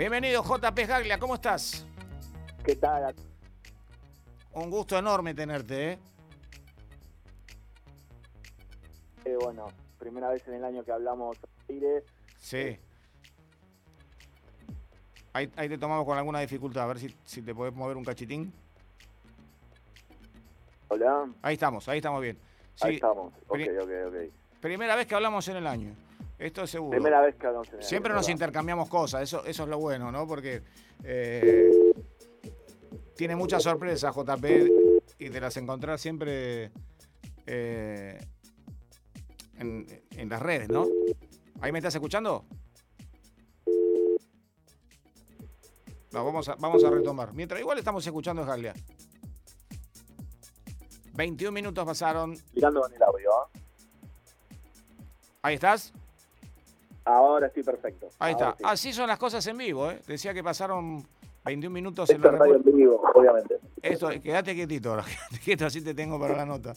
Bienvenido JP Gaglia, ¿cómo estás? ¿Qué tal? Un gusto enorme tenerte, ¿eh? Eh, bueno, primera vez en el año que hablamos aire. Sí. Ahí, ahí te tomamos con alguna dificultad, a ver si, si te podés mover un cachitín. Hola, Ahí estamos, ahí estamos bien. ahí estamos. Ok, ok, ok. primera vez que hablamos en el año. Esto es seguro. Primera vez que en el Siempre nos intercambiamos cosas, eso, eso es lo bueno, ¿no? Porque eh, tiene muchas sorpresas JP y te las encontrás siempre eh, en, en las redes, ¿no? ¿Ahí me estás escuchando? No, vamos a, vamos a retomar. Mientras igual estamos escuchando a Gaglia. 21 minutos pasaron. Mirando en el audio, ¿ah? ¿Ahí estás? Ahora estoy perfecto. Ahí Ahora está. sí. Así son las cosas en vivo, ¿eh? Decía que pasaron 21 minutos en la radio en vivo, obviamente. Esto, quédate quietito quédate quieto, así te tengo para la nota.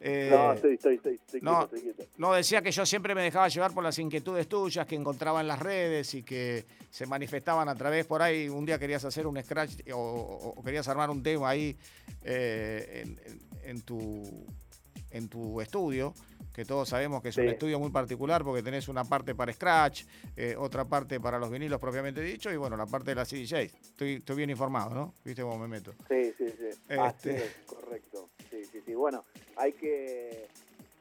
Eh, no, estoy, estoy, estoy, estoy no. quieto, estoy quieto. no, decía que yo siempre me dejaba llevar por las inquietudes tuyas que encontraba en las redes y que se manifestaban a través por ahí. Un día querías hacer un scratch o, o- o querías armar un tema ahí eh, en, en- en tu, en tu estudio, que todos sabemos que es un estudio muy particular porque tenés una parte para scratch, eh, otra parte para los vinilos propiamente dicho y bueno, la parte de la CDJ. Estoy, estoy bien informado, ¿no? ¿Viste cómo me meto? Sí, sí, sí. Este. es, correcto. Sí, sí, sí. Bueno, hay que.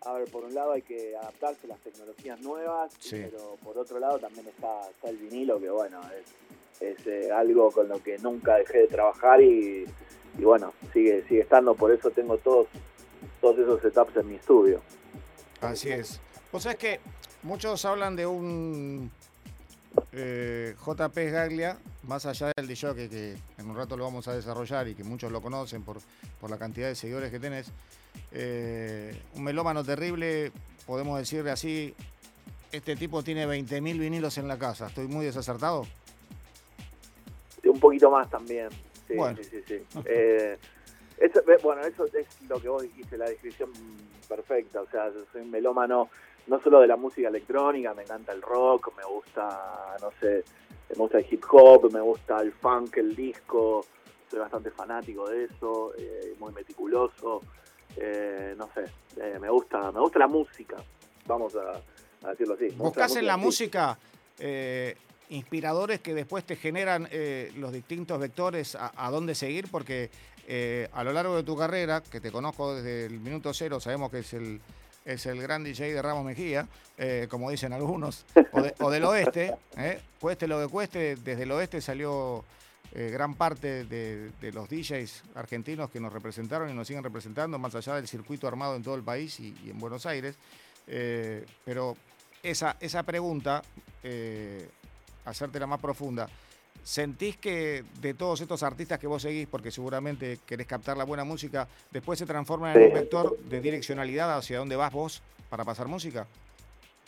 A ver, por un lado hay que adaptarse a las tecnologías nuevas, Sí. pero por otro lado también está, está el vinilo, que bueno, es, es eh, algo con lo que nunca dejé de trabajar y, y bueno, sigue sigue estando, por eso tengo todos, todos esos setups en mi estudio. Así es. Vos sabés que muchos hablan de un eh, JP Gaglia, más allá del DJ que, que en un rato lo vamos a desarrollar y que muchos lo conocen por, por la cantidad de seguidores que tenés. eh, un melómano terrible, podemos decirle así. Este tipo tiene 20.000 vinilos en la casa. ¿Estoy muy desacertado? Un poquito más también. Sí, Bueno. sí, sí. sí. Eh, eso, eh, bueno, eso es lo que vos dijiste, la descripción perfecta. O sea, yo soy un melómano no solo de la música electrónica, me encanta el rock, me gusta, no sé, me gusta el hip hop, me gusta el funk, el disco. Soy bastante fanático de eso, eh, muy meticuloso. eh, no sé, eh, me gusta me gusta la música, vamos a, a decirlo así. ¿Buscás en la música inspiradores que después te generan los distintos vectores a, a dónde seguir? Porque eh, a lo largo de tu carrera, que te conozco desde el minuto cero, sabemos que es el, es el gran DJ de Ramos Mejía, eh, como dicen algunos, o, de- o del oeste, eh, cueste lo que cueste, desde el oeste salió gran parte de, los DJs argentinos que nos representaron y nos siguen representando, más allá del circuito armado en todo el país y, y en Buenos Aires. Pero esa, esa pregunta, hacértela más profunda, ¿sentís que de todos estos artistas que vos seguís, porque seguramente querés captar la buena música, después se transforman en un vector de direccionalidad hacia dónde vas vos para pasar música?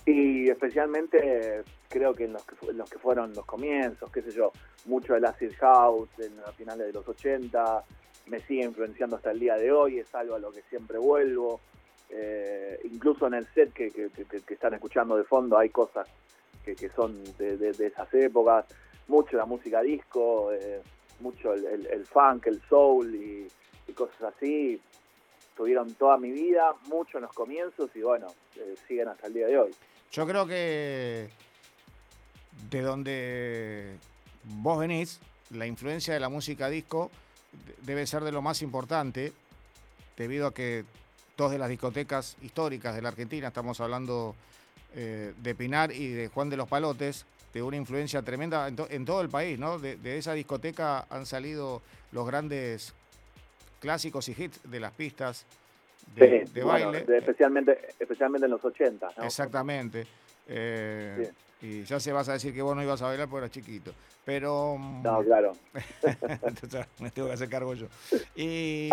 Y especialmente creo que en los que, en los que fueron los comienzos, qué sé yo, mucho del acid house en a finales de los 80, me sigue influenciando hasta el día de hoy, es algo a lo que siempre vuelvo. Eh, incluso en el set que, que- que- que están escuchando de fondo hay cosas que, que son de, de- de esas épocas, mucho la música disco, eh, mucho el, funk, el soul y, cosas así. Tuvieron toda mi vida, mucho en los comienzos y bueno, eh, siguen hasta el día de hoy. Yo creo que de donde vos venís, la influencia de la música disco de- debe ser de lo más importante, debido a que dos de las discotecas históricas de la Argentina, estamos hablando eh, de Pinar y de Juan de los Palotes, de una influencia tremenda en, to- en todo el país, ¿no? De, de esa discoteca han salido los grandes clásicos y hits de las pistas de, Sí, de bueno, baile. de- especialmente, especialmente en los 80. ¿no? Exactamente. Eh, Y ya se vas a decir que vos no ibas a bailar porque eras chiquito. Pero. mm, No, claro. entonces, me tengo que hacer cargo yo. Y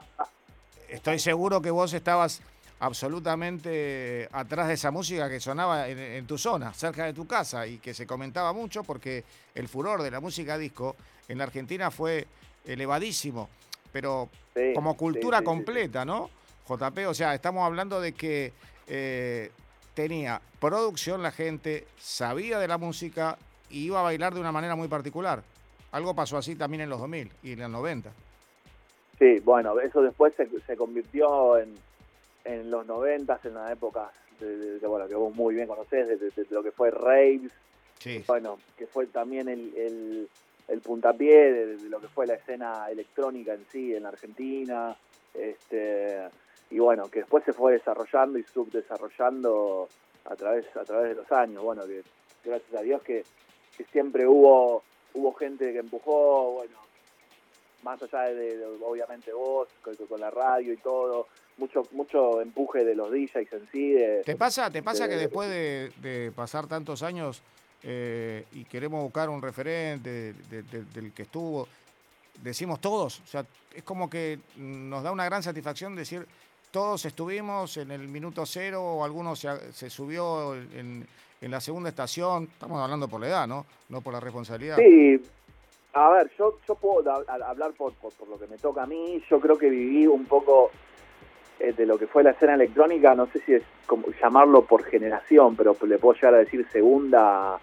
estoy seguro que vos estabas absolutamente atrás de esa música que sonaba en, en tu zona, cerca de tu casa, y que se comentaba mucho porque el furor de la música disco en la Argentina fue elevadísimo. Pero Sí, como cultura sí, sí, completa, ¿no? JP, o sea, estamos hablando de que eh, tenía producción la gente, sabía de la música y iba a bailar de una manera muy particular. Algo pasó así también en los 2000 y en los 90. Sí, bueno, eso después se, se convirtió en, en los 90, en la época de, bueno, que vos muy bien conocés, de, lo que fue Raves, sí. bueno, que fue también el, el, el puntapié de, lo que fue la escena electrónica en sí en la Argentina, este, y bueno, que después se fue desarrollando y subdesarrollando a través, a través de los años, bueno, que gracias a Dios que, que siempre hubo, hubo gente que empujó, bueno, más allá de, obviamente vos, con, la radio y todo, mucho mucho empuje de los DJs en sí. ¿Te pasa, te pasa que después de, pasar tantos años eh, y queremos buscar un referente del que estuvo, decimos todos? O sea, es como que nos da una gran satisfacción decir todos estuvimos en el minuto cero o alguno se, se subió en, en la segunda estación. Estamos hablando por la edad, ¿no? No por la responsabilidad. Sí, a ver, yo, yo puedo hablar por, por, lo que me toca a mí. Yo creo que viví un poco eh, de lo que fue la escena electrónica, no sé si es como llamarlo por generación, pero le puedo llegar a decir segunda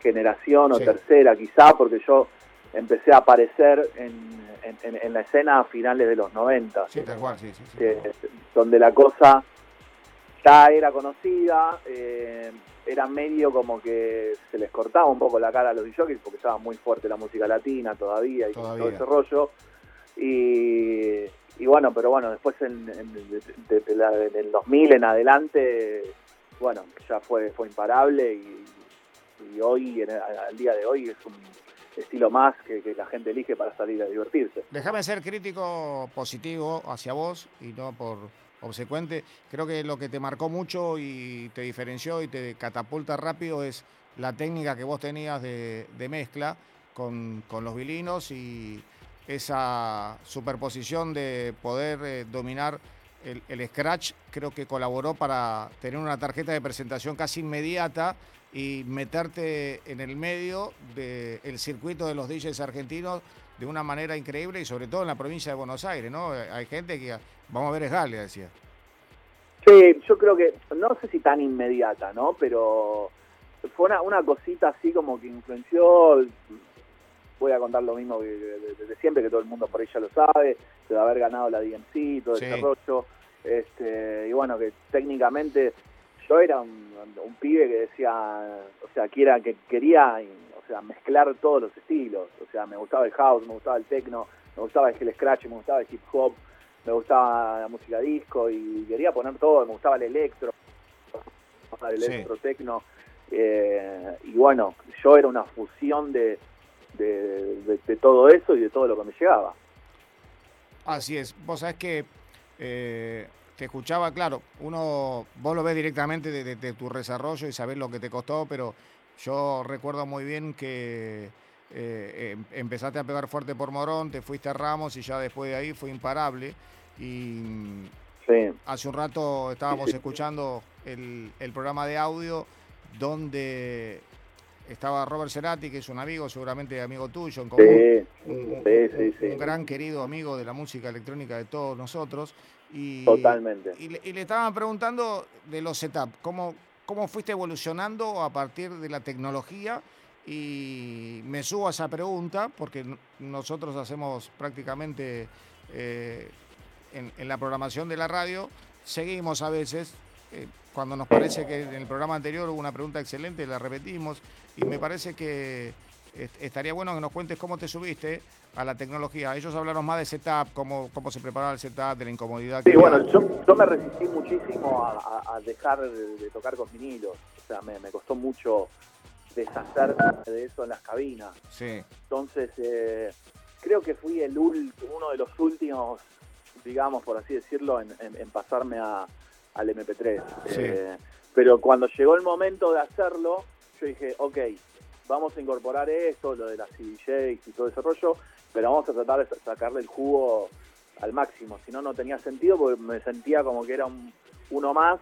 generación o tercera quizá, porque yo empecé a aparecer en, en, la escena a finales de los 90. Sí, tal cual, sí, sí, donde la cosa ya era conocida. Eh, era medio como que se les cortaba un poco la cara a los DJs porque estaba muy fuerte la música latina todavía y todo ese rollo. Y, bueno, pero bueno, después en, en, el 2000 en adelante, bueno, ya fue, fue imparable y, hoy, al día de hoy, es un estilo más que, la gente elige para salir a divertirse. Déjame ser crítico positivo hacia vos y no por obsecuente. Creo que lo que te marcó mucho y te diferenció y te catapulta rápido es la técnica que vos tenías de, mezcla con, los vilinos y esa superposición de poder eh, dominar el, scratch creo que colaboró para tener una tarjeta de presentación casi inmediata y meterte en el medio del circuito de los DJs argentinos de una manera increíble y sobre todo en la provincia de Buenos Aires, ¿no? Hay gente que, vamos a ver, es Galia, decía. Sí, yo creo que, no sé si tan inmediata, ¿no? Pero fue una, una cosita así como que influenció, voy a contar lo mismo desde siempre, que todo el mundo por ahí ya lo sabe, de haber ganado la DMC, todo el desarrollo, este, y bueno, que técnicamente yo era un, pibe que decía, o sea, que, era, que quería o sea, mezclar todos los estilos, o sea, me gustaba el house, me gustaba el techno, me gustaba el scratch, me gustaba el hip hop, me gustaba la música disco y quería poner todo, me gustaba el electro, el electro tecno. Eh, y bueno, yo era una fusión de, de, todo eso y de todo lo que me llegaba. Así es, vos sabés que eh, te escuchaba, claro, uno, vos lo ves directamente de, tu desarrollo y sabés lo que te costó, pero yo recuerdo muy bien que eh, em, empezaste a pegar fuerte por Morón, te fuiste a Ramos y ya después de ahí fue imparable. Y hace un rato estábamos escuchando el, programa de audio donde estaba Robert Cerati, que es un amigo, seguramente amigo tuyo en común, un, gran querido amigo de la música electrónica de todos nosotros. Y, Totalmente. Y le, estaban preguntando de los setups, ¿cómo, cómo fuiste evolucionando a partir de la tecnología y me subo a esa pregunta porque nosotros hacemos prácticamente eh, en, la programación de la radio, seguimos a veces, eh, cuando nos parece que en el programa anterior hubo una pregunta excelente, la repetimos y me parece que estaría bueno que nos cuentes cómo te subiste a la tecnología. Ellos hablaron más de setup, cómo, cómo se preparaba el setup, de la incomodidad. Sí, bueno, yo, me resistí muchísimo a, dejar de, tocar con vinilos. O sea, me, me costó mucho deshacerme de eso en las cabinas. Sí. Entonces, eh, creo que fui el uno de los últimos, digamos, por así decirlo, en, pasarme a, al MP3. Eh, pero cuando llegó el momento de hacerlo, yo dije, ok, vamos a incorporar esto, lo de las CDJs y todo ese rollo, pero vamos a tratar de sacarle el jugo al máximo. Si no, no tenía sentido porque me sentía como que era un, uno más,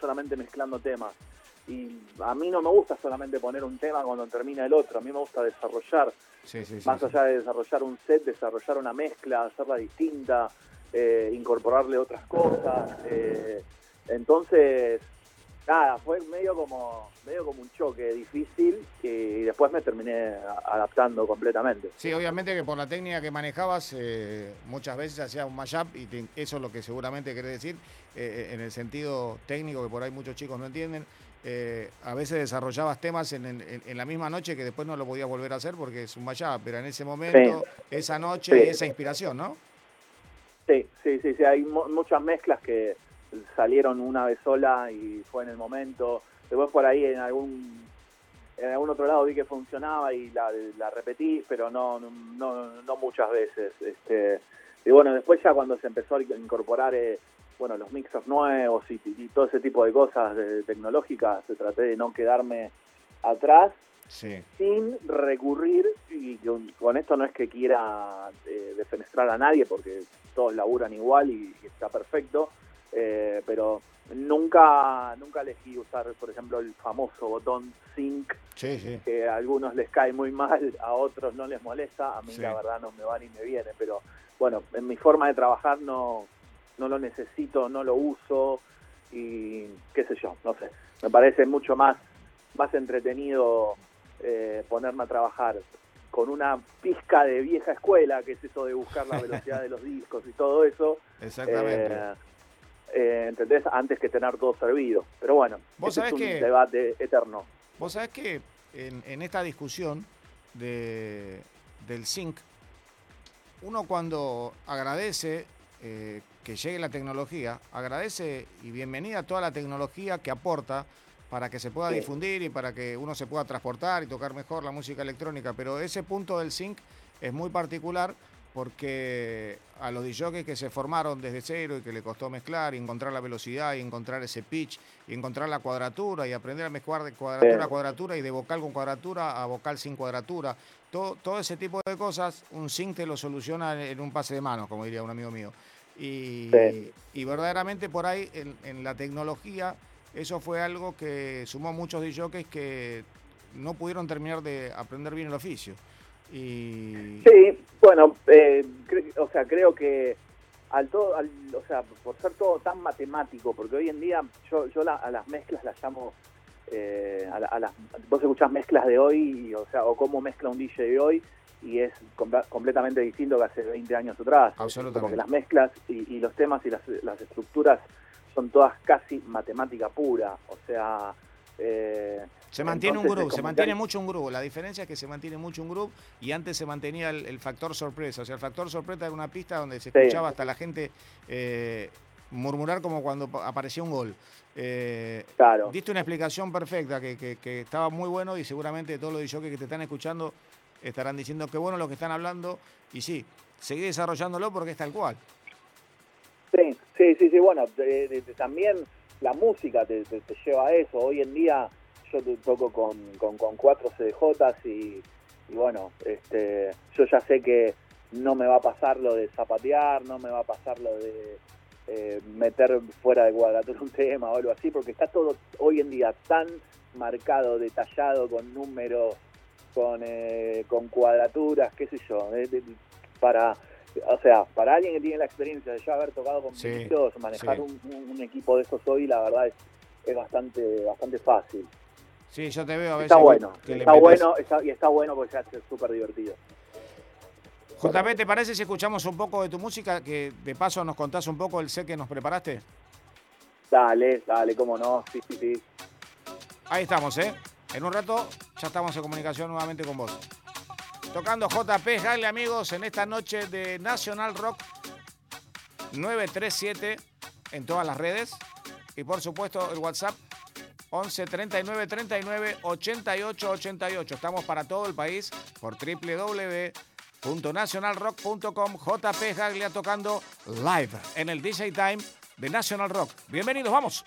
solamente mezclando temas. Y a mí no me gusta solamente poner un tema cuando termina el otro, a mí me gusta desarrollar, más allá de desarrollar un set, desarrollar una mezcla, hacerla distinta, eh, incorporarle otras cosas. Eh, entonces, nada, fue medio como medio como un choque difícil y después me terminé adaptando completamente. Sí, obviamente que por la técnica que manejabas eh, muchas veces hacías un mashup y eso es lo que seguramente querés decir eh, en el sentido técnico que por ahí muchos chicos no entienden. Eh, a veces desarrollabas temas en, la misma noche que después no lo podías volver a hacer porque es un mashup, pero en ese momento, esa noche, esa inspiración, ¿no? Sí, sí, sí, sí, hay muchas mezclas que salieron una vez sola y fue en el momento. Después por ahí en algún en algún otro lado vi que funcionaba y la, repetí, pero no, no, no muchas veces. Este, y bueno, después ya cuando se empezó a incorporar eh, bueno, los mixos nuevos y, todo ese tipo de cosas tecnológicas, se traté de no quedarme atrás sin recurrir, y con, esto no es que quiera eh, defenestrar a nadie, porque todos laburan igual y está perfecto, eh, pero nunca nunca elegí usar, por ejemplo, el famoso botón sync, que a algunos les cae muy mal, a otros no les molesta, a mí la verdad no me va ni me viene, pero bueno, en mi forma de trabajar no, no lo necesito, no lo uso y qué sé yo, no sé, me parece mucho más, más entretenido eh, ponerme a trabajar con una pizca de vieja escuela, que es eso de buscar la velocidad de los discos y todo eso. Exactamente. Eh, eh, ¿entendés? Antes que tener todo servido. Pero bueno, ¿Vos es un debate eterno. Vos sabés que en, esta discusión de, del zinc, uno cuando agradece eh, que llegue la tecnología, agradece y bienvenida a toda la tecnología que aporta para que se pueda difundir y para que uno se pueda transportar y tocar mejor la música electrónica, pero ese punto del zinc es muy particular porque a los DJs que se formaron desde cero y que le costó mezclar y encontrar la velocidad y encontrar ese pitch y encontrar la cuadratura y aprender a mezclar de cuadratura a cuadratura y de vocal con cuadratura a vocal sin cuadratura, todo, todo ese tipo de cosas, un sync te lo soluciona en un pase de manos, como diría un amigo mío. Y, y verdaderamente por ahí en, en, la tecnología eso fue algo que sumó muchos DJs que no pudieron terminar de aprender bien el oficio. Y... Sí, bueno, eh, o sea, creo que al todo, o sea, por ser todo tan matemático, porque hoy en día yo, yo a las mezclas las llamo, eh, a, las, vos escuchás mezclas de hoy, o sea, o cómo mezcla un DJ de hoy, y es completamente distinto que hace 20 años atrás. Absolutamente. Porque las mezclas y, los temas y las, las, estructuras son todas casi matemática pura, o sea, eh, se mantiene un grupo, se mantiene mucho un grupo. La diferencia es que se mantiene mucho un grupo y antes se mantenía el, factor sorpresa. O sea, el factor sorpresa era una pista donde se escuchaba hasta la gente eh, murmurar como cuando aparecía un gol. Eh, claro. Diste una explicación perfecta que, estaba muy bueno y seguramente todos los DJs que te están escuchando estarán diciendo que bueno lo que están hablando y sí, seguí desarrollándolo porque es tal cual. Sí, sí, sí, sí. bueno, también la música te, lleva a eso. Hoy en día yo toco con, con, cuatro CDJs y, y, bueno, este, yo ya sé que no me va a pasar lo de zapatear, no me va a pasar lo de eh, meter fuera de cuadratura un tema o algo así, porque está todo hoy en día tan marcado, detallado, con números, con, eh, con cuadraturas, qué sé yo, para o sea, para alguien que tiene la experiencia de ya haber tocado con sí, manejar un, equipo de esos hoy, la verdad es, es bastante bastante fácil. Sí, yo te veo a veces. Está bueno, está bueno y está bueno porque se hace súper divertido. JP, ¿te parece si escuchamos un poco de tu música? Que de paso nos contás un poco el set que nos preparaste. Dale, dale, cómo no, sí, sí, sí. Ahí estamos, ¿eh? En un rato ya estamos en comunicación nuevamente con vos. Tocando JP Gale, amigos, en esta noche de National Rock 937 en todas las redes. Y por supuesto el WhatsApp 11 39 39 88 88. Estamos para todo el país por www.nationalrock.com. JP Gaglia tocando live en el DJ Time de National Rock. Bienvenidos, vamos.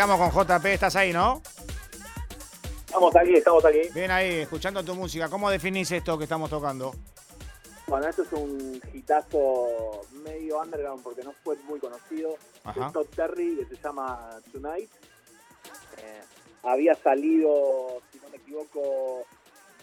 Conectamos con JP, ¿estás ahí, no? Estamos aquí, estamos aquí. Bien ahí, escuchando tu música. ¿Cómo definís esto que estamos tocando? Bueno, esto es un hitazo medio underground porque no fue muy conocido. Ajá. Es Todd Terry, que se llama Tonight. Eh, había salido, si no me equivoco,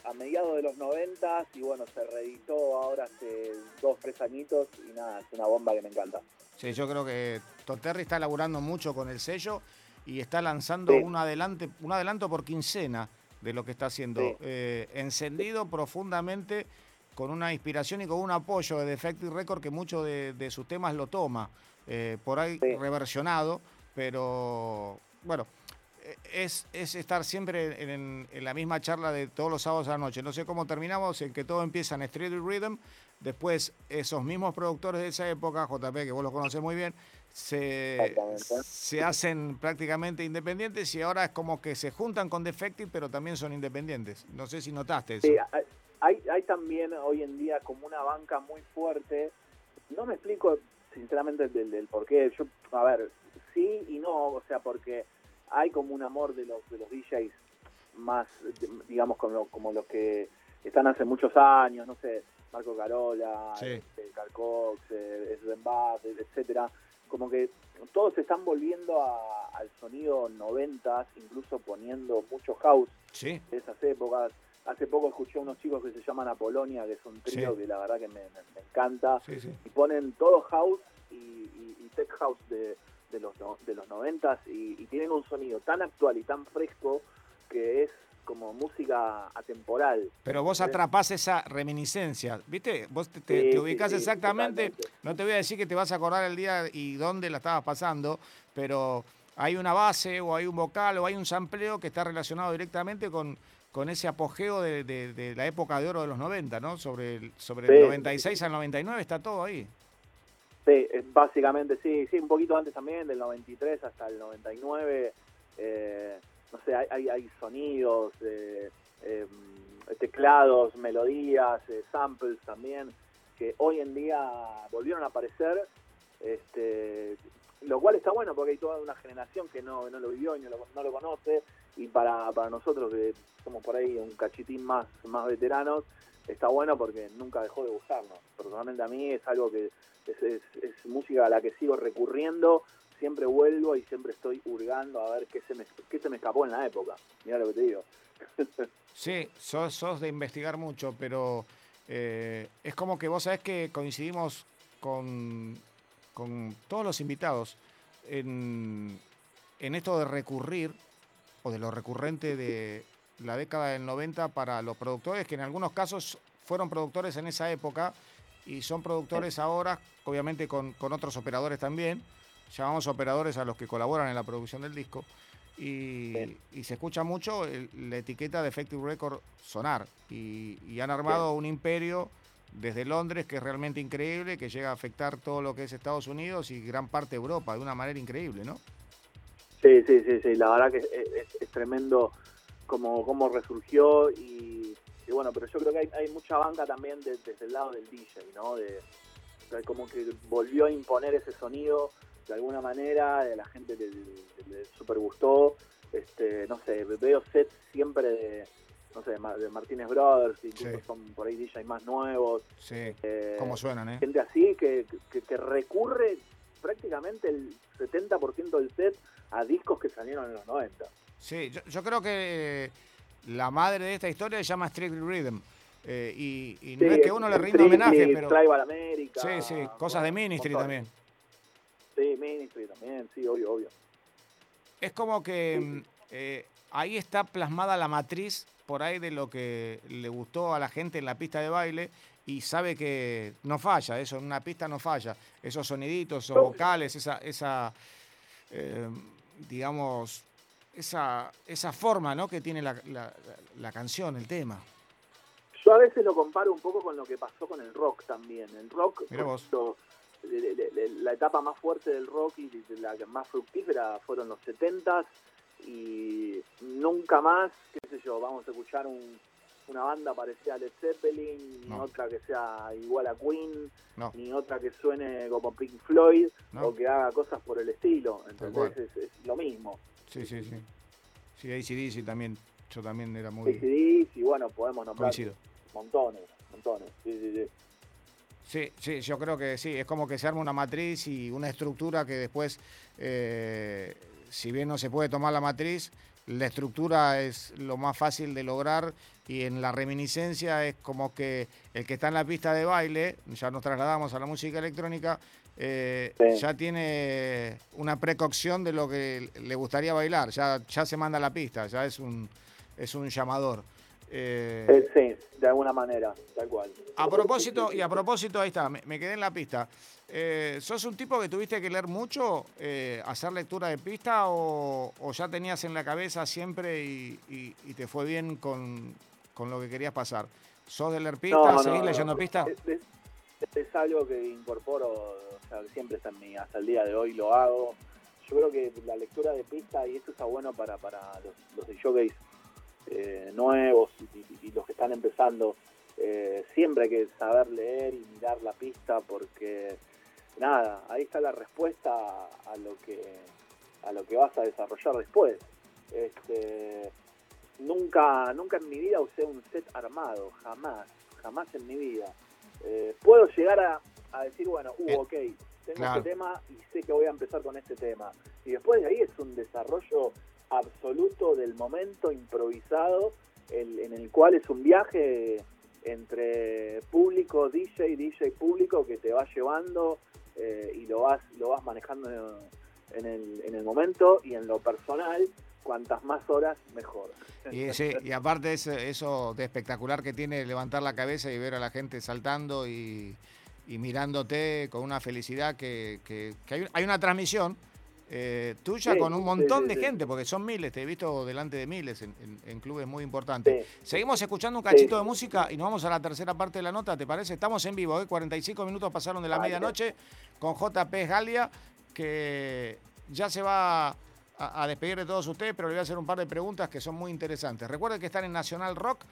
a mediados de los 90 y bueno, se reeditó ahora hace dos, tres añitos y nada, es una bomba que me encanta. Sí, yo creo que Todd Terry está laburando mucho con el sello y está lanzando Sí. un, adelante, un adelanto por quincena de lo que está haciendo. Sí. Eh, encendido profundamente con una inspiración y con un apoyo de Defective Record que muchos de, de sus temas lo toma. eh, por ahí Sí. reversionado, pero bueno, eh, es, es estar siempre en, en la misma charla de todos los sábados a la noche. No sé cómo terminamos, en que todo empieza en Street Rhythm, después esos mismos productores de esa época, JP, que vos los conoces muy bien, se, se hacen prácticamente independientes y ahora es como que se juntan con Defective, pero también son independientes. No sé si notaste eso. Sí, hay- hay, también hoy en día como una banca muy fuerte. No me explico sinceramente del, del por qué. Yo, a ver, sí y no, o sea, porque hay como un amor de los de los DJs más, digamos, como, como los que están hace muchos años, no sé, Marco Carola, Sí. este, Carl Cox, eh, Sven etcétera. Como que todos se están volviendo a- al sonido 90, incluso poniendo mucho house Sí, de esas épocas. Hace poco escuché a unos chicos que se llaman Apolonia, que es un trío Sí. que la verdad que me, me- me encanta. sí. Y ponen todo house y, y- y tech house de, de los de los noventas y, y tienen un sonido tan actual y tan fresco que es como música atemporal. Pero vos atrapás esa reminiscencia, ¿viste? Vos te, te- Sí, te sí, ubicás sí, exactamente, totalmente. no te voy a decir que te vas a acordar el día y dónde la estabas pasando, pero hay una base o hay un vocal o hay un sampleo que está relacionado directamente con, con ese apogeo de, de- de la época de oro de los 90, ¿no? Sobre el, sobre el Sí. 96 al 99 está todo ahí. Sí, básicamente sí, sí, un poquito antes también, del 93 hasta el 99. eh, no sé, hay, hay, sonidos, eh, eh, teclados, melodías, eh, samples también, que hoy en día volvieron a aparecer. Este, lo cual está bueno porque hay toda una generación que no, no lo vivió y no lo, no lo conoce. Y para, para nosotros, que somos por ahí un cachitín más, más veteranos, está bueno porque nunca dejó de gustarnos. Personalmente a mí es algo que es, es, es música a la que sigo recurriendo, siempre vuelvo y siempre estoy hurgando a ver qué se me, qué se me escapó en la época. Mira lo que te digo. Sí, sos, sos de investigar mucho, pero eh, es como que vos sabés que coincidimos con, con todos los invitados en, en esto de recurrir, o de lo recurrente de la década del 90 para los productores, que en algunos casos fueron productores en esa época y son productores ahora, obviamente con, con otros operadores también. Llamamos operadores a los que colaboran en la producción del disco. Y, Sí. y se escucha mucho el- la etiqueta de Effective Record sonar. Y, y han armado un imperio desde Londres que es realmente increíble, que llega a afectar todo lo que es Estados Unidos y gran parte de Europa de una manera increíble, ¿no? Sí, sí, sí, sí, la verdad que es, es- es tremendo como, como resurgió y, y bueno, pero yo creo que hay, hay mucha banca también de- desde el lado del DJ, ¿no? De como que volvió a imponer ese sonido de alguna manera, a la gente le, le- le super gustó, este, no sé, veo sets siempre de, no sé, de Ma- de Martínez Brothers, incluso Sí. son por ahí DJ más nuevos, Sí, eh, cómo suenan, ¿eh? gente así que, que, que recurre prácticamente el 70% del set a discos que salieron en los 90. Sí, yo, yo creo que la madre de esta historia se llama Strictly Rhythm. Eh, y y no Sí, es que uno le rinda homenaje, pero... Tribal America. Sí, sí, cosas de Ministry también. Sí, Ministry también, sí, obvio, obvio. Es como que mm, eh, ahí está plasmada la matriz por ahí de lo que le gustó a la gente en la pista de baile y sabe que no falla, eso en una pista no falla. Esos soniditos, esos vocales, esa, esa eh, digamos, esa, esa forma ¿no? que tiene la, la- la canción, el tema. Yo a veces lo comparo un poco con lo que pasó con el rock también. El rock, Mirá vos. lo- la etapa más fuerte del rock y la más fructífera fueron los 70s y nunca más, qué sé yo, vamos a escuchar un- una banda parecida a Led Zeppelin, ni otra que sea igual a Queen, No. ni otra que suene como Pink Floyd No. o que haga cosas por el estilo. Entonces es, es lo mismo. Sí, sí, sí. Sí, ACDC también, yo también era muy... ACDC, y bueno, podemos nombrar montones, montones, sí, sí, sí. Sí, sí, yo creo que sí, es como que se arma una matriz y una estructura que después, eh, si bien no se puede tomar la matriz, la estructura es lo más fácil de lograr y en la reminiscencia es como que el que está en la pista de baile, ya nos trasladamos a la música electrónica, eh, ya tiene una precaución de lo que le gustaría bailar, ya, ya se manda a la pista, ya es un, es un llamador. Eh, eh, sí, de alguna manera, tal cual. A propósito, y a propósito, ahí está, me, quedé en la pista. Eh, ¿Sos un tipo que tuviste que leer mucho, hacer lectura de pista o, ya tenías en la cabeza siempre y, te fue bien con, lo que querías pasar? ¿Sos de leer pista? ¿Seguís leyendo pista? Es, algo que incorporo, o sea, siempre está en mí, hasta el día de hoy lo hago. Yo creo que la lectura de pista, y esto está bueno para, para los, los showcase eh, nuevos y, los que están empezando, eh, siempre hay que saber leer y mirar la pista porque nada, ahí está la respuesta a, lo que a lo que vas a desarrollar después. Este, nunca, nunca en mi vida usé un set armado, jamás, jamás en mi vida. Eh, puedo llegar a, decir, bueno, uh, ok, tengo este tema y sé que voy a empezar con este tema. Y después de ahí es un desarrollo absoluto del momento improvisado, en el cual es un viaje entre público, DJ, DJ público que te va llevando eh, y lo vas, lo vas manejando en el, en el momento y en lo personal, cuantas más horas, mejor. Y, y aparte eso, eso de espectacular que tiene levantar la cabeza y ver a la gente saltando y, mirándote con una felicidad que, que, hay, hay una transmisión eh, tuya con un montón de gente, porque son miles, te he visto delante de miles en, clubes muy importantes. Seguimos escuchando un cachito de música y nos vamos a la tercera parte de la nota, ¿te parece? Estamos en vivo, ¿eh? 45 minutos pasaron de la medianoche con JP Galia, que ya se va a, a, despedir de todos ustedes, pero le voy a hacer un par de preguntas que son muy interesantes. Recuerden que están en Nacional Rock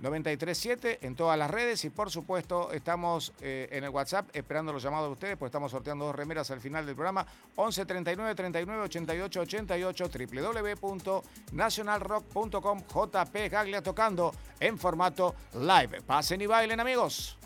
937 en todas las redes y por supuesto estamos eh, en el WhatsApp esperando los llamados de ustedes, pues estamos sorteando dos remeras al final del programa 11 39 39 88 88 www.nationalrock.com JP Gaglia tocando en formato live. Pasen y bailen amigos.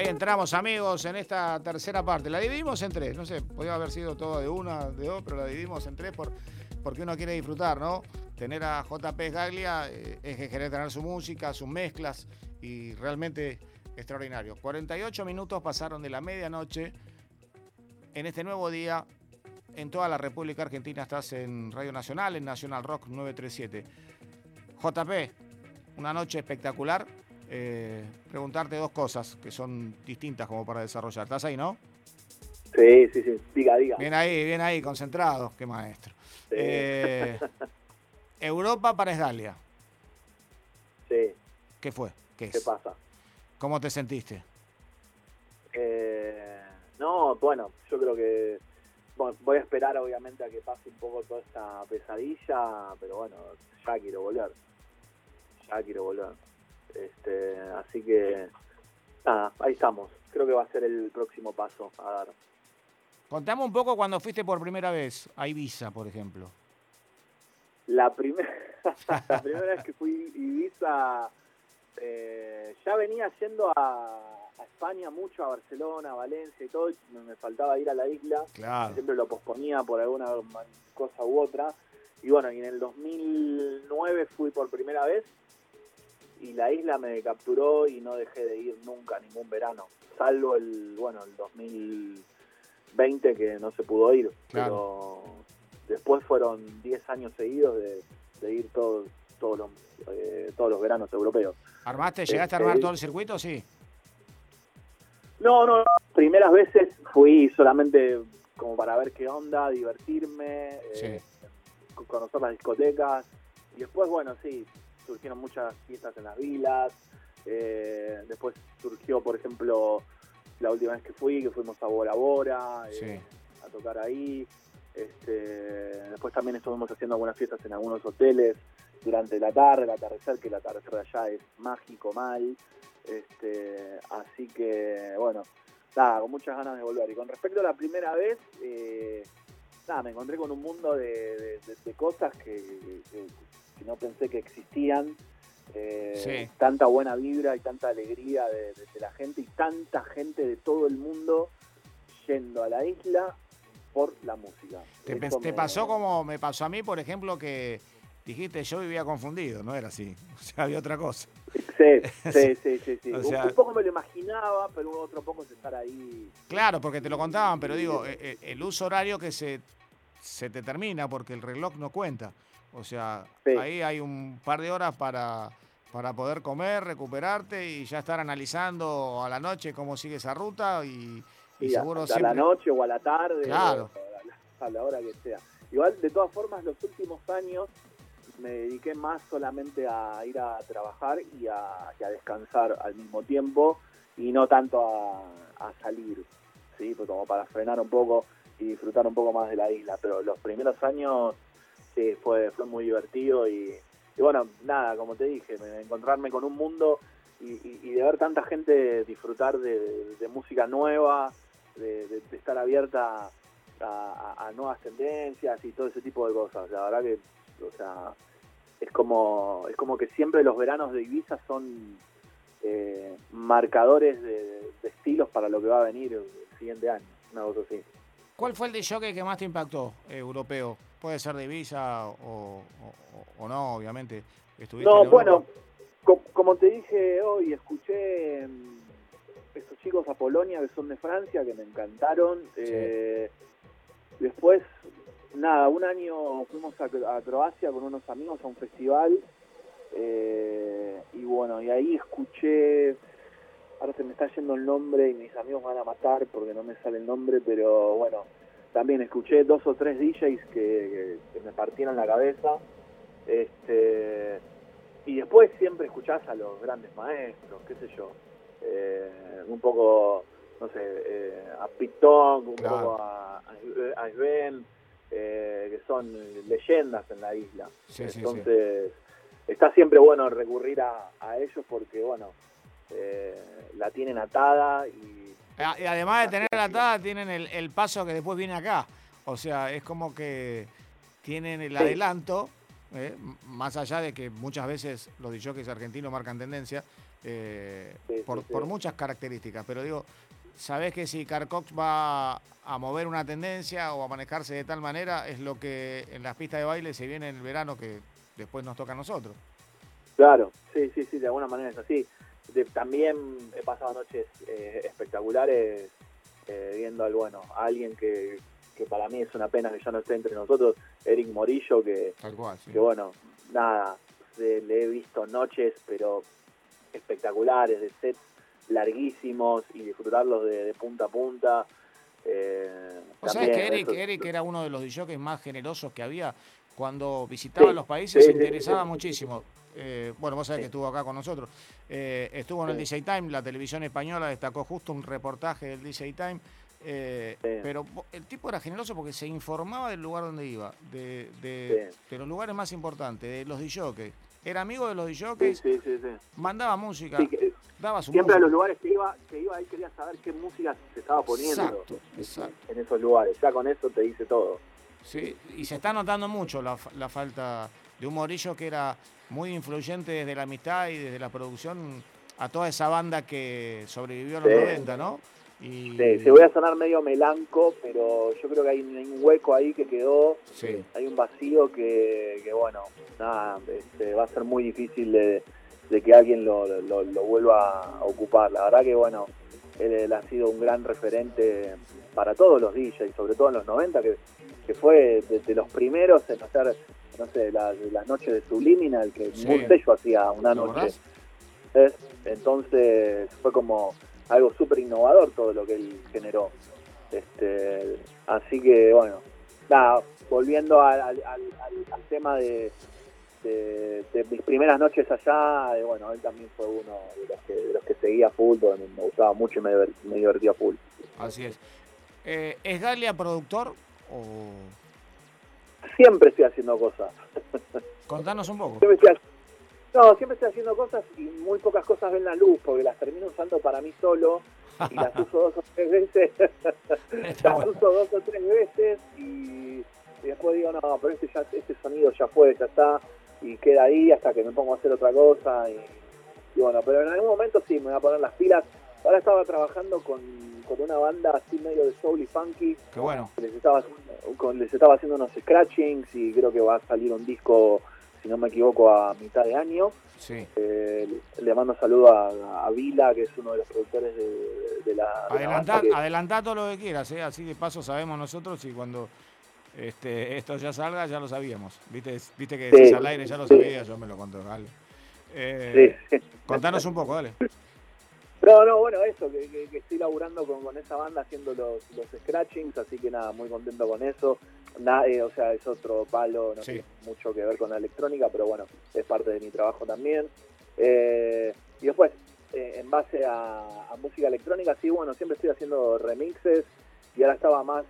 Ahí entramos, amigos, en esta tercera parte. La dividimos en tres. No sé, podría haber sido todo de una, de dos, pero la dividimos en tres por, porque uno quiere disfrutar, ¿no? Tener a JP Gaglia eh, es que querer tener su música, sus mezclas y realmente extraordinario. 48 minutos pasaron de la medianoche en este nuevo día. En toda la República Argentina estás en Radio Nacional, en Nacional Rock 937. JP, una noche espectacular eh, preguntarte dos cosas que son distintas como para desarrollar. ¿Estás ahí, no? Sí, sí, sí. Diga, diga. Bien ahí, bien ahí, concentrado. Qué maestro. Eh, Europa para Esgalia. Sí. ¿Qué fue? ¿Qué, ¿Qué pasa? ¿Cómo te sentiste? Eh, no, bueno, yo creo que voy a esperar obviamente a que pase un poco toda esta pesadilla, pero bueno, ya quiero volver. Ya quiero volver. Este, así que, nada, ahí estamos. Creo que va a ser el próximo paso a dar. Contame un poco cuando fuiste por primera vez a Ibiza, por ejemplo. La, primera la primera vez que fui a Ibiza, eh, ya venía yendo a, España mucho, a Barcelona, a Valencia y todo, me faltaba ir a la isla. Siempre lo posponía por alguna cosa u otra. Y bueno, y en el 2009 fui por primera vez y la isla me capturó y no dejé de ir nunca ningún verano, salvo el, bueno, el 2020 que no se pudo ir, pero después fueron 10 años seguidos de, ir todos todos los, eh, todos los veranos europeos. ¿Armaste, llegaste a armar este, todo el circuito, sí? No, no, primeras veces fui solamente como para ver qué onda, divertirme, eh, conocer las discotecas, y después, bueno, sí, surgieron muchas fiestas en las vilas, eh, después surgió, por ejemplo, la última vez que fui, que fuimos a Bora Bora, eh, a tocar ahí. Este, después también estuvimos haciendo algunas fiestas en algunos hoteles durante la tarde, el atardecer, que el atardecer de allá es mágico mal. Este, así que, bueno, nada, con muchas ganas de volver. Y con respecto a la primera vez, eh, nada, me encontré con un mundo de, cosas que, no pensé que existían. Eh, tanta buena vibra y tanta alegría de, la gente y tanta gente de todo el mundo yendo a la isla por la música. ¿Te, pasó como me pasó a mí, por ejemplo, que dijiste yo vivía confundido? No era así, o sea, había otra cosa. Sí, sí, sí, sí. un, poco me lo imaginaba, pero otro poco es estar ahí. Claro, porque te lo contaban, pero digo, el, e, el uso horario que se, se te termina porque el reloj no cuenta. O sea, ahí hay un par de horas para, para poder comer, recuperarte y ya estar analizando a la noche cómo sigue esa ruta y, seguro a la noche o a la tarde, claro. a, la, hora que sea. Igual, de todas formas, los últimos años me dediqué más solamente a ir a trabajar y a, descansar al mismo tiempo y no tanto a, salir, ¿sí? Pues como para frenar un poco y disfrutar un poco más de la isla. Pero los primeros años fue, fue muy divertido y, bueno, nada, como te dije, encontrarme con un mundo y, de ver tanta gente disfrutar de, música nueva, de, estar abierta a, nuevas tendencias y todo ese tipo de cosas. La verdad que, o sea, es como, es como que siempre los veranos de Ibiza son eh, marcadores de, estilos para lo que va a venir el siguiente año, una cosa así. ¿Cuál fue el de jockey que más te impactó, europeo? Puede ser de Ibiza o, no, obviamente. no, bueno, como te dije hoy, escuché mm, estos chicos a Polonia que son de Francia, que me encantaron. Eh, después, nada, un año fuimos a, Croacia con unos amigos a un festival. Eh, y bueno, y ahí escuché, ahora se me está yendo el nombre y mis amigos van a matar porque no me sale el nombre, pero bueno, también escuché dos o tres DJs que, me partieron la cabeza. Este, y después siempre escuchás a los grandes maestros, qué sé yo. Eh, un poco, no sé, eh, a Pitón, un poco a, a Sven, eh, que son leyendas en la isla. Entonces, está siempre bueno recurrir a, a ellos porque, bueno, la tienen atada y y además de tener la atada, tienen el, paso que después viene acá. O sea, es como que tienen el adelanto, ¿eh? más allá de que muchas veces los DJs argentinos marcan tendencia, eh, por, por, muchas características. Pero digo, sabés que si Carcox va a mover una tendencia o a manejarse de tal manera, es lo que en las pistas de baile se viene en el verano que después nos toca a nosotros. Claro, sí, sí, sí, de alguna manera es así. También he pasado noches eh, espectaculares eh, viendo al bueno, a alguien que, que para mí es una pena que ya no esté entre nosotros, Eric Morillo, que, que bueno, nada, le he visto noches, pero espectaculares, de sets larguísimos y disfrutarlos de, punta a punta. Eh, sabes que Eric, Eric era uno de los DJs más generosos que había cuando visitaba los países, se interesaba muchísimo. Eh, bueno, vos sabés que estuvo acá con nosotros. Eh, estuvo en el DJ Time, la televisión española destacó justo un reportaje del DJ Time. Eh, pero el tipo era generoso porque se informaba del lugar donde iba, de, de, los lugares más importantes, de los DJs. Era amigo de los DJs, mandaba música, daba su Siempre a los lugares que iba, que iba, él quería saber qué música se estaba poniendo en esos lugares. Ya con eso te dice todo. Sí, y se está notando mucho la, la falta de un Morillo que era muy influyente desde la amistad y desde la producción a toda esa banda que sobrevivió en los 90, ¿no? Y... Sí, se voy a sonar medio melanco, pero yo creo que hay, un hueco ahí que quedó, hay un vacío que, bueno, nada, este, va a ser muy difícil de, que alguien lo, vuelva a ocupar. La verdad que bueno, él, ha sido un gran referente para todos los DJs, sobre todo en los 90, que, que fue de, los primeros en hacer, no sé, las, noches de Subliminal, que sí. un sello hacía una noche. Entonces fue como algo súper innovador todo lo que él generó. Este, así que, bueno, nada, volviendo al, tema de, mis primeras noches allá, eh, bueno, él también fue uno de los que, seguía full, me gustaba mucho y me, divertía full. Así es. Eh, ¿Es Galia productor o...? Siempre estoy haciendo cosas. Contanos un poco. No, siempre estoy haciendo cosas y muy pocas cosas ven la luz, porque las termino usando para mí solo y las uso dos o tres veces. las uso dos o tres veces y, después digo, no, pero este, ya, este sonido ya fue, ya está, y queda ahí hasta que me pongo a hacer otra cosa. Y, bueno, pero en algún momento sí me voy a poner las pilas. Ahora estaba trabajando con, con una banda así medio de soul y funky. Qué bueno. Les estaba, les estaba haciendo unos scratchings y creo que va a salir un disco si no me equivoco, a mitad de año. Sí. Eh, le mando saludo a, a, Vila, que es uno de los productores de, la... Adelantar, todo lo que quieras, ¿eh? así de paso sabemos nosotros y cuando este, esto ya salga ya lo sabíamos. Viste, viste que sí, al aire ya lo sabía, yo me lo conto, dale. Eh, contanos un poco, dale. No, no, bueno, eso, que, estoy laburando con, con, esa banda haciendo los, los scratchings, así que nada, muy contento con eso. Eh, o sea, es otro palo, no tiene mucho que ver con la electrónica, pero bueno, es parte de mi trabajo también. Eh, y después, eh, en base a, música electrónica, sí, bueno, siempre estoy haciendo remixes y ahora estaba más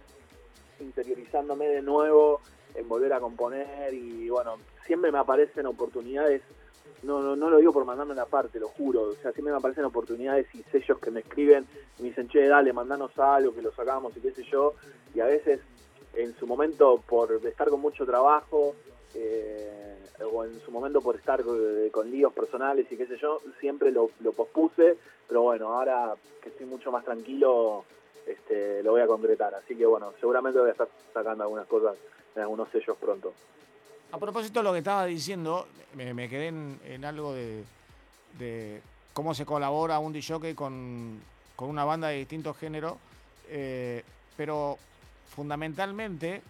interiorizándome de nuevo en volver a componer y bueno, siempre me aparecen oportunidades no, no, no lo digo por mandarme una parte, lo juro. O sea, siempre me aparecen oportunidades y sellos que me escriben y me dicen, che, dale, mandanos algo, que lo sacamos y qué sé yo. Y a veces en su momento por estar con mucho trabajo eh, o en su momento por estar con, líos personales y qué sé yo, siempre lo, pospuse, pero bueno, ahora que estoy mucho más tranquilo, este, lo voy a concretar. Así que bueno, seguramente voy a estar sacando algunas cosas en algunos sellos pronto. A propósito de lo que estaba diciendo, me, quedé en, algo de, cómo se colabora un DJ con, con una banda de distintos géneros, eh, pero fundamentalmente,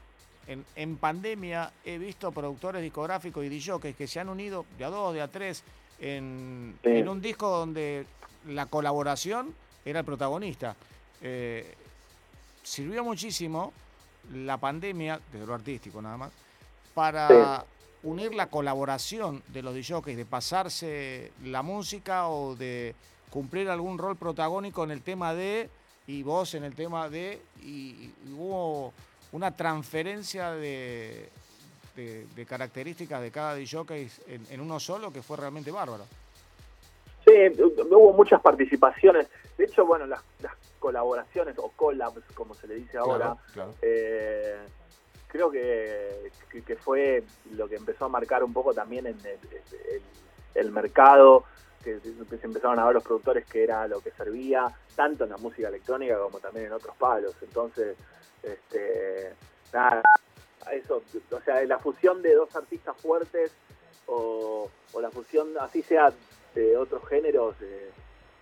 en, pandemia he visto productores discográficos y DJs que se han unido de a dos, de a tres, en, un disco donde la colaboración era el protagonista. Eh, sirvió muchísimo la pandemia, desde lo artístico nada más, para unir la colaboración de los DJs, de pasarse la música o de cumplir algún rol protagónico en el tema de y vos en el tema de, y, hubo una transferencia de, de, características de cada DJ en, en, uno solo que fue realmente bárbaro. Sí, hubo muchas participaciones. De hecho, bueno, las, colaboraciones o collabs, como se le dice ahora, eh, creo que, que, fue lo que empezó a marcar un poco también en el, mercado que se empezaron a ver los productores que era lo que servía, tanto en la música electrónica como también en otros palos. Entonces, este, nada, eso, o sea, la fusión de dos artistas fuertes o, la fusión, así sea de otros géneros, eh,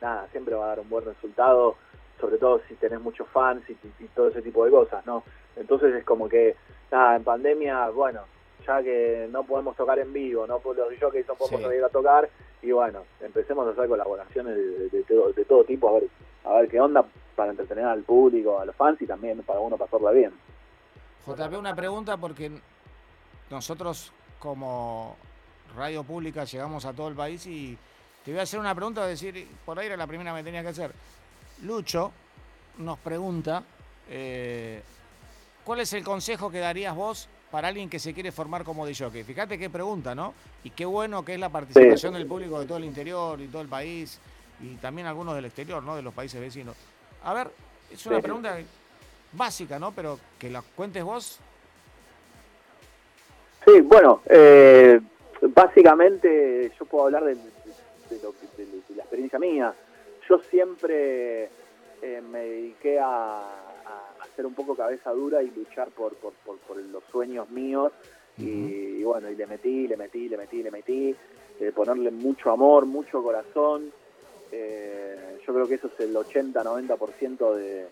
nada, siempre va a dar un buen resultado, sobre todo si tenés muchos fans y, todo ese tipo de cosas, ¿no? Entonces es como que, nada, en pandemia, bueno, ya que no podemos tocar en vivo, no los que no podemos salir a tocar, y bueno, empecemos a hacer colaboraciones de, todo, de todo tipo, a ver, a ver qué onda para entretener al público, a los fans y también para uno pasarla bien. JP, una pregunta porque nosotros como radio pública llegamos a todo el país y te voy a hacer una pregunta, decir, por ahí era la primera que me tenía que hacer. Lucho nos pregunta, eh, ¿cuál es el consejo que darías vos para alguien que se quiere formar como DJ? Fíjate qué pregunta, ¿no? Y qué bueno que es la participación del público de todo el interior y todo el país y también algunos del exterior, ¿no? De los países vecinos. A ver, es una pregunta básica, ¿no? Pero que la cuentes vos. Sí, bueno, eh, básicamente yo puedo hablar de, la experiencia mía. Yo siempre eh, me dediqué a, hacer un poco cabeza dura y luchar por, por, los sueños míos. y, bueno, y le metí, le metí, le metí, le metí, eh, ponerle mucho amor, mucho corazón. yo creo que eso es el 80-90% de,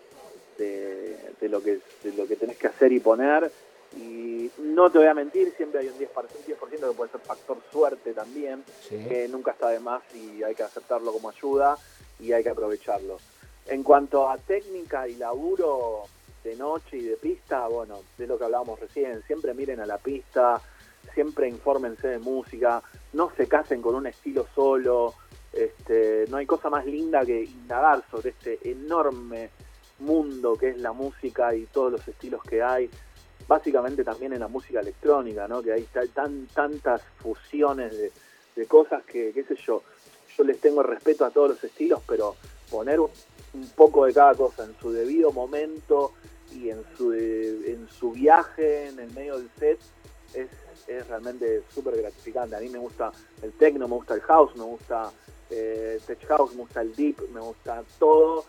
de, lo que, de lo que tenés que hacer y poner. Y no te voy a mentir, siempre hay un 10%, 10 que puede ser factor suerte también, que nunca está de más y hay que aceptarlo como ayuda y hay que aprovecharlo. En cuanto a técnica y laburo de noche y de pista, bueno, de lo que hablábamos recién, siempre miren a la pista, siempre infórmense de música, no se casen con un estilo solo, este, no hay cosa más linda que indagar sobre este enorme mundo que es la música y todos los estilos que hay, básicamente también en la música electrónica, ¿no? que hay tan, tantas fusiones de, cosas que, qué sé yo, yo les tengo respeto a todos los estilos, pero poner un, poco de cada cosa en su debido momento y en su, en su viaje en el medio del set es, es realmente súper gratificante. A mí me gusta el techno, me gusta el house, me gusta eh, tech house, me gusta el deep, me gusta todo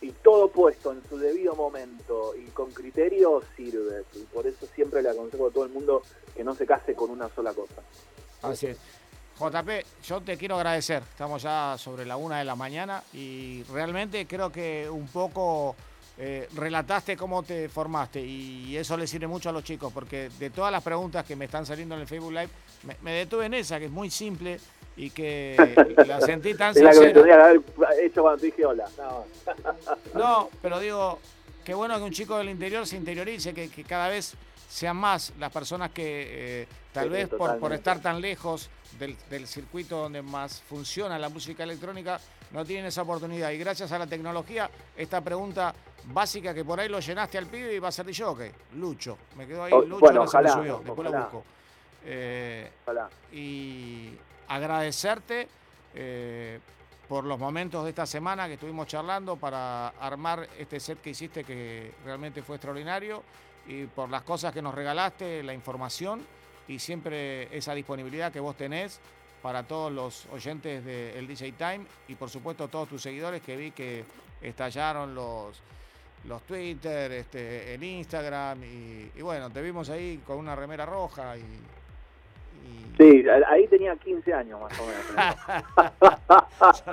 y todo puesto en su debido momento y con criterio sirve. Y por eso siempre le aconsejo a todo el mundo que no se case con una sola cosa. Así es. JP, yo te quiero agradecer. Estamos ya sobre la una de la mañana y realmente creo que un poco eh, relataste cómo te formaste y eso le sirve mucho a los chicos porque de todas las preguntas que me están saliendo en el Facebook Live, me, me detuve en esa, que es muy simple y que la sentí tan sincera. La que me tendría haber hecho cuando dije hola. No. pero digo, qué bueno que un chico del interior se interiorice, que, cada vez sean más las personas que eh, tal vez por, por, estar tan lejos del, del, circuito donde más funciona la música electrónica, no tienen esa oportunidad. Y gracias a la tecnología, esta pregunta básica que por ahí lo llenaste al pibe y va a ser de que Lucho. Me quedó ahí, Lucho bueno, ojalá, subió, después lo busco. Eh, y agradecerte eh, por los momentos de esta semana que estuvimos charlando para armar este set que hiciste que realmente fue extraordinario y por las cosas que nos regalaste, la información y siempre esa disponibilidad que vos tenés para todos los oyentes del DJ Time y por supuesto todos tus seguidores que vi que estallaron los, los Twitter, este, el Instagram y, y bueno, te vimos ahí con una remera roja y Sí, ahí tenía 15 años más o menos.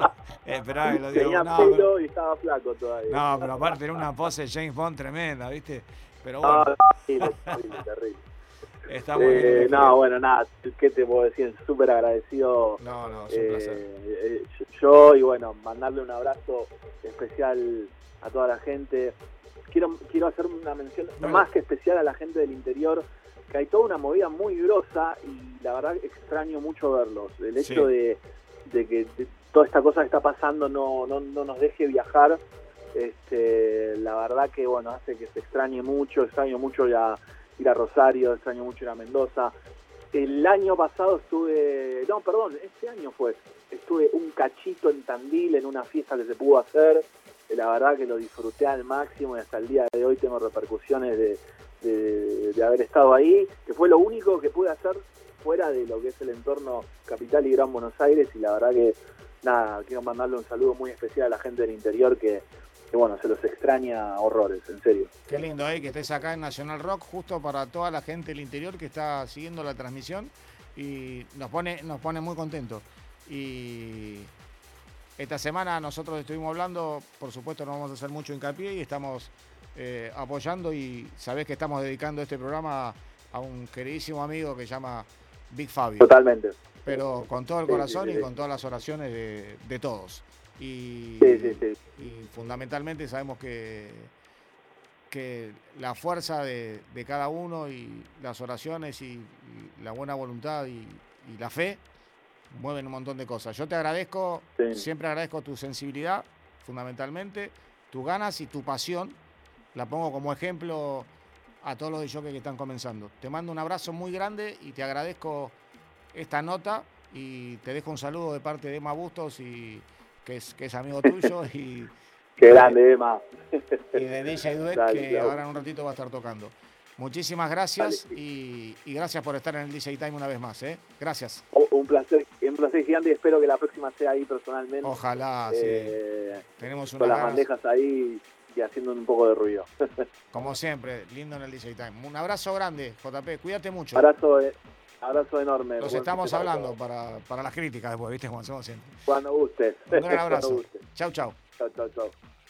Esperá, lo digo. Tenía pelo y estaba flaco todavía. No, pero aparte era una pose de James Bond tremenda, ¿viste? Pero bueno. Ah, terrible, terrible. Está muy eh, No, bueno, nada, ¿qué te puedo decir? Súper agradecido. No, no, es un placer. Eh, yo, y bueno, mandarle un abrazo especial a toda la gente. Quiero, quiero hacer una mención más que especial a la gente del interior que hay toda una movida muy grosa y la verdad extraño mucho verlos. El hecho de, que toda esta cosa que está pasando no, no, no nos deje viajar, este, la verdad que bueno hace que se extrañe mucho, extraño mucho ir a, ir a Rosario, extraño mucho ir a Mendoza. El año pasado estuve, no, perdón, este año fue, estuve un cachito en Tandil en una fiesta que se pudo hacer. La verdad que lo disfruté al máximo y hasta el día de hoy tengo repercusiones de, de, haber estado ahí, que fue lo único que pude hacer fuera de lo que es el entorno capital y Gran Buenos Aires y la verdad que nada, quiero mandarle un saludo muy especial a la gente del interior que, que bueno, se los extraña horrores, en serio. Qué lindo, ¿eh? Que estés acá en Nacional Rock, justo para toda la gente del interior que está siguiendo la transmisión y nos pone, nos pone muy contentos. Y esta semana nosotros estuvimos hablando, por supuesto no vamos a hacer mucho hincapié y estamos eh, apoyando y sabés que estamos dedicando este programa a un queridísimo amigo que se llama Big Fabio. Totalmente. Pero con todo el Sí, corazón sí, y con todas las oraciones de, de todos. Y, Sí, sí, sí. y fundamentalmente sabemos que, que la fuerza de, de cada uno y las oraciones y, y la buena voluntad y, y la fe mueven un montón de cosas. Yo te agradezco, siempre agradezco tu sensibilidad, fundamentalmente, tus ganas y tu pasión. La pongo como ejemplo a todos los de Jockey que están comenzando. Te mando un abrazo muy grande y te agradezco esta nota y te dejo un saludo de parte de Emma Bustos y que es, que es amigo tuyo y, Qué grande, Emma. y de DJ Duet Dale, que ahora en un ratito va a estar tocando. Muchísimas gracias Dale. y, y gracias por estar en el DJ Time una vez más. ¿eh? Gracias. Oh, Un placer, un placer gigante y espero que la próxima sea ahí personalmente. Ojalá, sí. eh, Tenemos con las bandejas ahí y haciendo un poco de ruido. como siempre, lindo en el DJ Time. Un abrazo grande, JP. Cuídate mucho. Abrazo, eh, abrazo enorme. Los Buen estamos hablando para, para las críticas después, ¿viste? Como hacemos siempre. Cuando gustes. Un gran abrazo. Chau, chau. Chao, chao, chao.